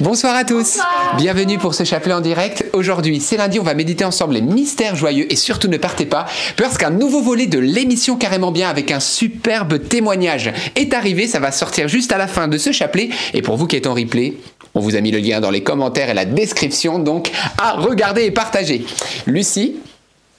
Bonsoir à tous. Bienvenue pour ce chapelet en direct. Aujourd'hui, c'est lundi, on va méditer ensemble les mystères joyeux et surtout ne partez pas parce qu'un nouveau volet de l'émission Carrément Bien avec un superbe témoignage est arrivé. Ça va sortir juste à la fin de ce chapelet. Et pour vous qui êtes en replay, on vous a mis le lien dans les commentaires et la description, donc à regarder et partager. Lucie,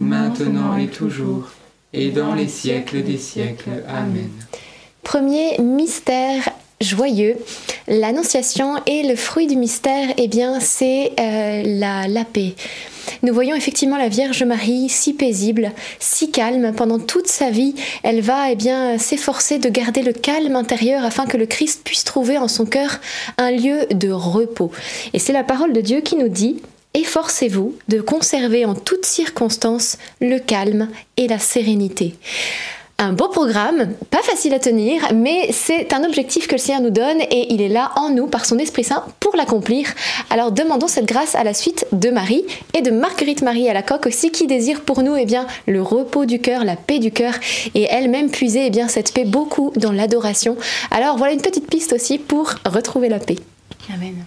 maintenant et toujours, et dans les siècles des siècles. Amen. Premier mystère joyeux, l'annonciation et le fruit du mystère, eh bien, c'est euh, la, la paix. Nous voyons effectivement la Vierge Marie si paisible, si calme pendant toute sa vie. Elle va eh bien s'efforcer de garder le calme intérieur afin que le Christ puisse trouver en son cœur un lieu de repos. Et c'est la parole de Dieu qui nous dit Efforcez-vous de conserver en toutes circonstances le calme et la sérénité un beau programme, pas facile à tenir, mais c'est un objectif que le Seigneur nous donne et il est là en nous par son Esprit Saint pour l'accomplir. Alors demandons cette grâce à la suite de Marie et de Marguerite Marie à la coque aussi qui désire pour nous eh bien, le repos du cœur, la paix du cœur et elle-même puiser eh bien, cette paix beaucoup dans l'adoration. Alors voilà une petite piste aussi pour retrouver la paix. Amen.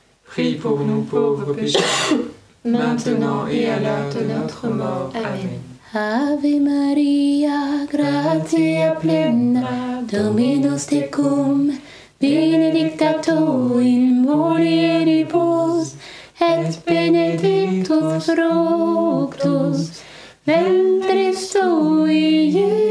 prie pour nous pauvres pécheurs, maintenant et à l'heure de notre mort. Amen. Ave Maria, gratia plena, Dominus tecum, benedicta tu in mulieribus, et benedictus fructus ventris tui, Iesus.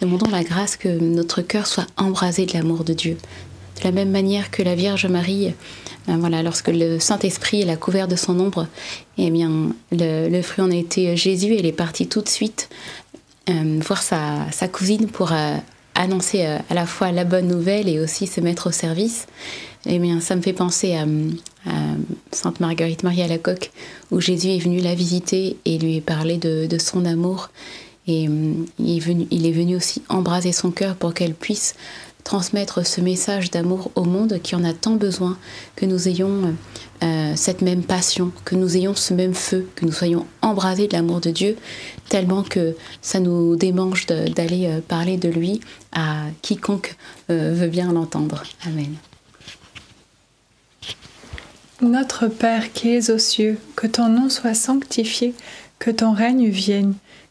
demandons la grâce que notre cœur soit embrasé de l'amour de Dieu. De la même manière que la Vierge Marie, euh, voilà, lorsque le Saint-Esprit l'a couvert de son ombre, eh bien, le, fruit en a été Jésus. Elle est partie tout de suite euh, voir sa, cousine pour euh, annoncer à la fois la bonne nouvelle et aussi se mettre au service. Eh bien, ça me fait penser à, à Sainte Marguerite Marie à la coque, où Jésus est venu la visiter et lui parler de, de son amour. Et hum, il est, venu, aussi embraser son cœur pour qu'elle puisse transmettre ce message d'amour au monde qui en a tant besoin, que nous ayons euh, cette même passion, que nous ayons ce même feu, que nous soyons embrasés de l'amour de Dieu, tellement que ça nous démange d'aller euh, parler de lui à quiconque euh, veut bien l'entendre. Amen. Notre Père qui es aux cieux, que ton nom soit sanctifié, que ton règne vienne,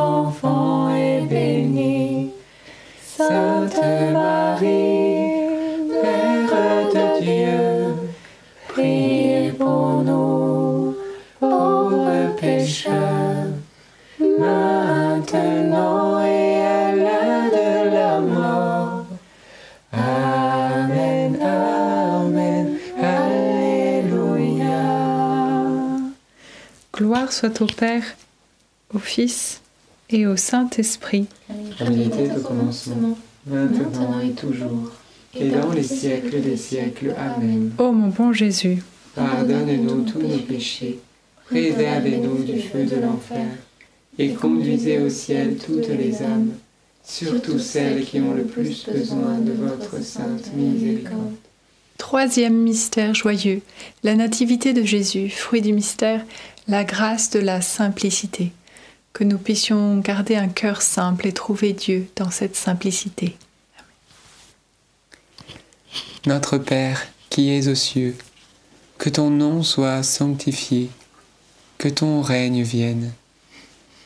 enfant, est béni. Sainte Marie, Mère de Dieu, priez pour nous, pauvres pécheurs, maintenant et à l'heure de la mort. Amen, Amen, Alléluia. Gloire soit au Père, au Fils et au Saint-Esprit. Comme il était au commencement, maintenant et toujours, et dans les siècles des siècles. Amen. Ô mon bon Jésus, Pardonne-nous tous nos péchés, préservez-nous du feu de l'enfer, et conduisez au ciel toutes les âmes, surtout celles qui ont le plus besoin de votre sainte miséricorde. troisième mystère joyeux, la Nativité de Jésus, fruit du mystère, la grâce de la simplicité. Que nous puissions garder un cœur simple et trouver Dieu dans cette simplicité. Notre Père, qui es aux cieux, que ton nom soit sanctifié, que ton règne vienne,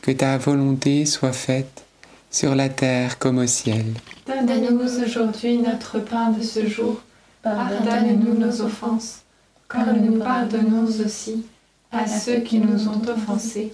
que ta volonté soit faite sur la terre comme au ciel. Donne-nous aujourd'hui notre pain de ce jour. Pardonne-nous nos offenses, comme nous pardonnons aussi à ceux qui nous ont offensés.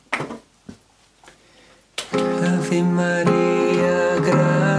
Ave Maria, gratia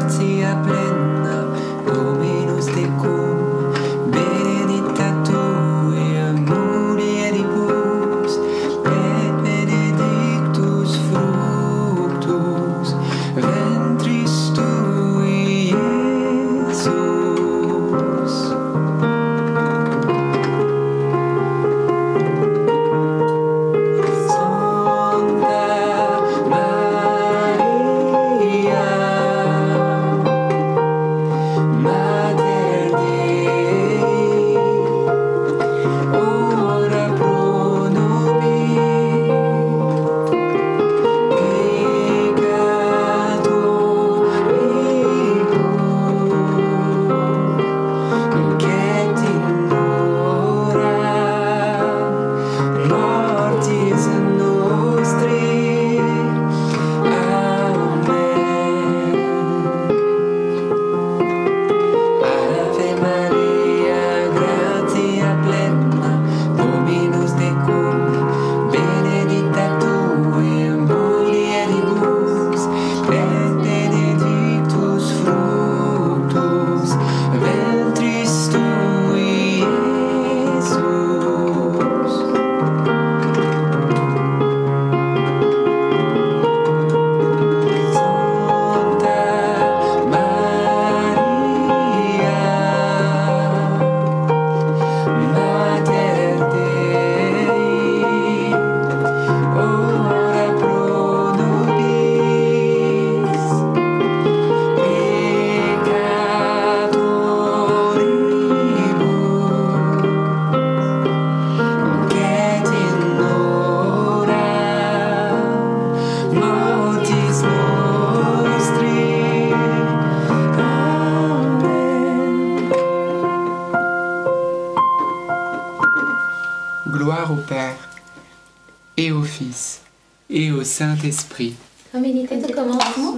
Saint-Esprit. Comme il était au commencement,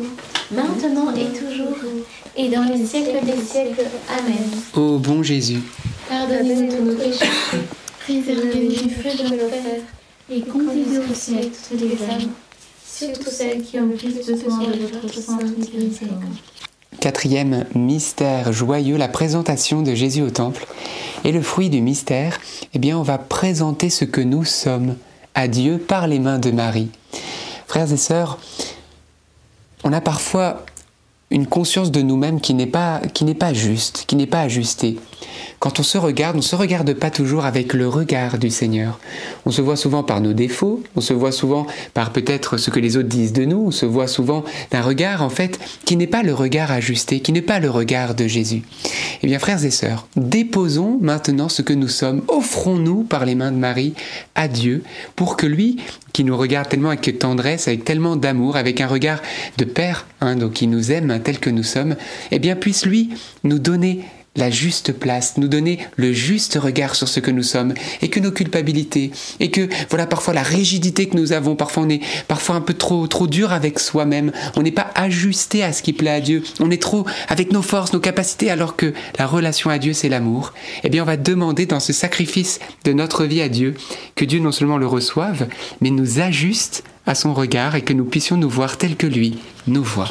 maintenant et toujours, et dans les siècles des siècles. Amen. Ô bon Jésus, Pardonnez-nous tous nos péchés, préservez-nous du feu de l'enfer, et conduisez au ciel toutes les âmes, surtout celles qui ont le plus besoin de votre sainte miséricorde. Quatrième mystère joyeux, la présentation de Jésus au temple. Et le fruit du mystère, eh bien, on va présenter ce que nous sommes à Dieu par les mains de Marie. Frères et sœurs, on a parfois une conscience de nous-mêmes qui n'est pas, pas juste, qui n'est pas ajustée. Quand on se regarde, on ne se regarde pas toujours avec le regard du Seigneur. On se voit souvent par nos défauts, on se voit souvent par peut-être ce que les autres disent de nous, on se voit souvent d'un regard en fait qui n'est pas le regard ajusté, qui n'est pas le regard de Jésus. Eh bien frères et sœurs, déposons maintenant ce que nous sommes, offrons-nous par les mains de Marie à Dieu pour que lui, qui nous regarde tellement avec tendresse, avec tellement d'amour, avec un regard de Père, hein, donc qui nous aime tel que nous sommes, eh bien puisse lui nous donner la juste place, nous donner le juste regard sur ce que nous sommes, et que nos culpabilités, et que voilà parfois la rigidité que nous avons, parfois on est parfois un peu trop trop dur avec soi-même, on n'est pas ajusté à ce qui plaît à Dieu, on est trop avec nos forces, nos capacités, alors que la relation à Dieu c'est l'amour. Eh bien on va demander dans ce sacrifice de notre vie à Dieu que Dieu non seulement le reçoive, mais nous ajuste à son regard et que nous puissions nous voir tel que lui nous voit.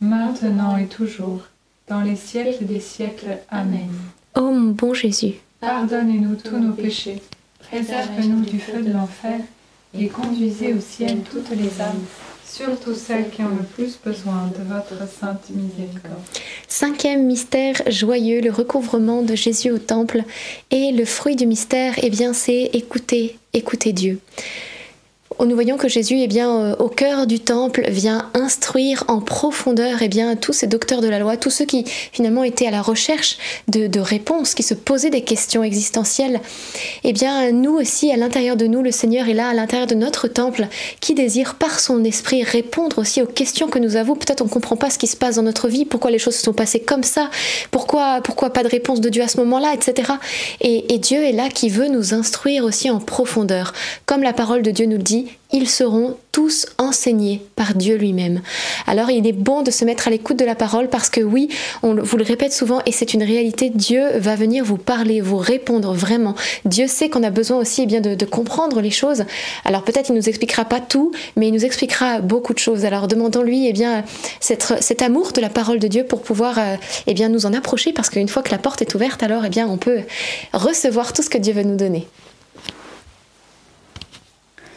maintenant et toujours, dans les siècles des siècles. Amen. Ô mon bon Jésus, Pardonnez-nous tous nos péchés, préservez-nous du feu de l'enfer, et conduisez au ciel toutes les âmes, surtout celles qui ont le plus besoin de votre sainte miséricorde. Cinquième mystère joyeux, le recouvrement de Jésus au temple. Et le fruit du mystère, eh bien, c'est écouter, écouter Dieu. Nous voyons que Jésus, eh bien, euh, au cœur du temple, vient instruire en profondeur eh bien, tous ces docteurs de la loi, tous ceux qui finalement étaient à la recherche de, réponses, qui se posaient des questions existentielles. Eh bien, nous aussi, à l'intérieur de nous, le Seigneur est là, à l'intérieur de notre temple, qui désire par son esprit répondre aussi aux questions que nous avons. Peut-être on ne comprend pas ce qui se passe dans notre vie, pourquoi les choses se sont passées comme ça, pourquoi, pourquoi pas de réponse de Dieu à ce moment-là, etc. Et, et Dieu est là qui veut nous instruire aussi en profondeur. Comme la parole de Dieu nous le dit, ils seront tous enseignés par Dieu lui-même. Alors il est bon de se mettre à l'écoute de la parole parce que oui, on vous le répète souvent et c'est une réalité, Dieu va venir vous parler, vous répondre vraiment. Dieu sait qu'on a besoin aussi eh bien, de, comprendre les choses. Alors peut-être il nous expliquera pas tout, mais il nous expliquera beaucoup de choses. Alors demandons-lui eh bien, cet, cet, amour de la parole de Dieu pour pouvoir euh, eh bien, nous en approcher parce qu'une fois que la porte est ouverte, alors eh bien, on peut recevoir tout ce que Dieu veut nous donner.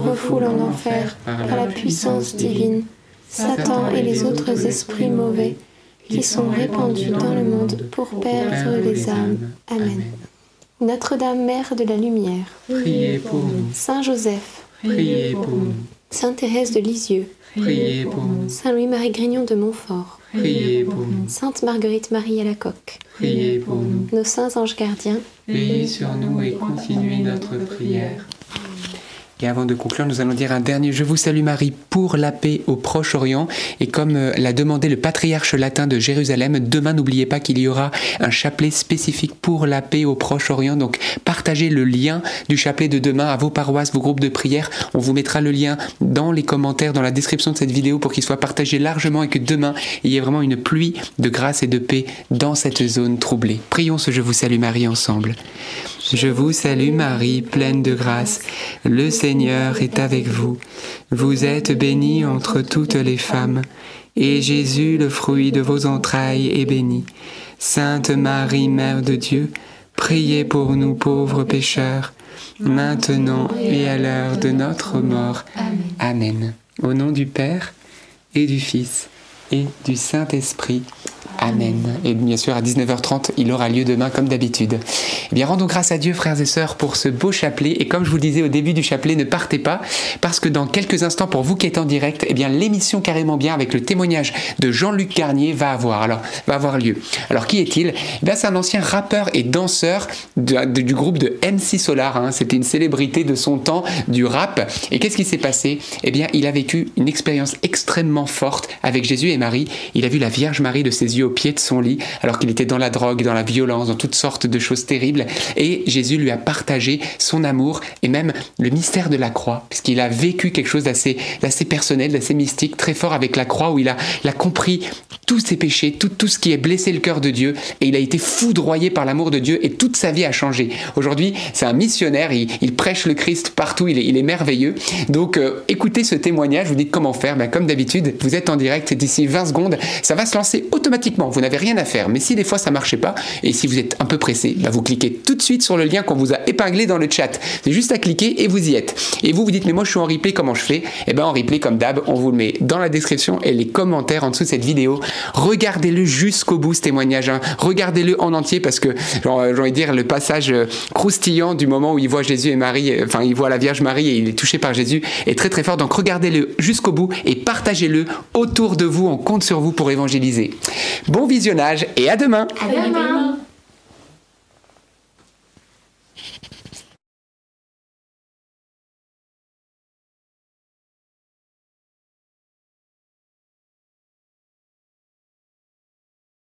refoule en enfer, par la puissance divine, Satan et les autres esprits mauvais qui sont répandus dans le monde pour perdre les âmes. Amen. Notre-Dame, Mère de la Lumière, Priez pour nous, Saint Joseph, priez pour nous, Sainte Thérèse de Lisieux, priez pour nous, Saint Louis-Marie Grignon de Montfort, priez pour nous, Sainte Marguerite Marie à la coque, priez pour nous. nos saints anges gardiens, Veillez sur nous et continuez notre prière. Et avant de conclure, nous allons dire un dernier Je vous salue Marie pour la paix au Proche-Orient. Et comme euh, l'a demandé le patriarche latin de Jérusalem, demain n'oubliez pas qu'il y aura un chapelet spécifique pour la paix au Proche-Orient. Donc partagez le lien du chapelet de demain à vos paroisses, vos groupes de prière. On vous mettra le lien dans les commentaires, dans la description de cette vidéo pour qu'il soit partagé largement et que demain il y ait vraiment une pluie de grâce et de paix dans cette zone troublée. Prions ce Je vous salue Marie ensemble. Je vous salue Marie, pleine de grâce. Le Seigneur est avec vous. Vous êtes bénie entre toutes les femmes, et Jésus, le fruit de vos entrailles, est béni. Sainte Marie, Mère de Dieu, priez pour nous pauvres pécheurs, maintenant et à l'heure de notre mort. Amen. Au nom du Père et du Fils et du Saint-Esprit. Amen. Et bien sûr, à 19h30, il aura lieu demain comme d'habitude. Eh bien, rendons grâce à Dieu, frères et sœurs, pour ce beau chapelet. Et comme je vous le disais au début du chapelet, ne partez pas, parce que dans quelques instants, pour vous qui êtes en direct, eh bien, l'émission Carrément Bien avec le témoignage de Jean-Luc Garnier va avoir, alors, va avoir lieu. Alors, qui est-il? Eh C'est un ancien rappeur et danseur du groupe de MC Solar. hein. C'était une célébrité de son temps du rap. Et qu'est-ce qui s'est passé? Eh bien, il a vécu une expérience extrêmement forte avec Jésus et Marie. Il a vu la Vierge Marie de ses au pied de son lit, alors qu'il était dans la drogue, dans la violence, dans toutes sortes de choses terribles. Et Jésus lui a partagé son amour et même le mystère de la croix, puisqu'il a vécu quelque chose d'assez, d'assez personnel, d'assez mystique, très fort avec la croix, où il a, compris tous ses péchés, tout, tout ce qui est blessé le cœur de Dieu, et il a été foudroyé par l'amour de Dieu, et toute sa vie a changé. Aujourd'hui, c'est un missionnaire, il, prêche le Christ partout, il est, il est merveilleux. Donc, euh, écoutez ce témoignage, vous dites comment faire. Ben, comme d'habitude, vous êtes en direct, d'ici 20 secondes, ça va se lancer automatiquement. Vous n'avez rien à faire. Mais si des fois ça marchait pas, et si vous êtes un peu pressé, ben, vous cliquez tout de suite sur le lien qu'on vous a épinglé dans le chat. C'est juste à cliquer et vous y êtes. Et vous, vous dites, mais moi je suis en replay, comment je fais? Eh ben en replay, comme d'hab, on vous le met dans la description et les commentaires en dessous de cette vidéo. Regardez-le jusqu'au bout, ce témoignage. hein. Regardez-le en entier parce que, j'ai envie de dire, le passage euh, croustillant du moment où il voit Jésus et Marie, euh, enfin, il voit la Vierge Marie et il est touché par Jésus est très très fort. Donc regardez-le jusqu'au bout et partagez-le autour de vous. On compte sur vous pour évangéliser. Bon visionnage et à demain.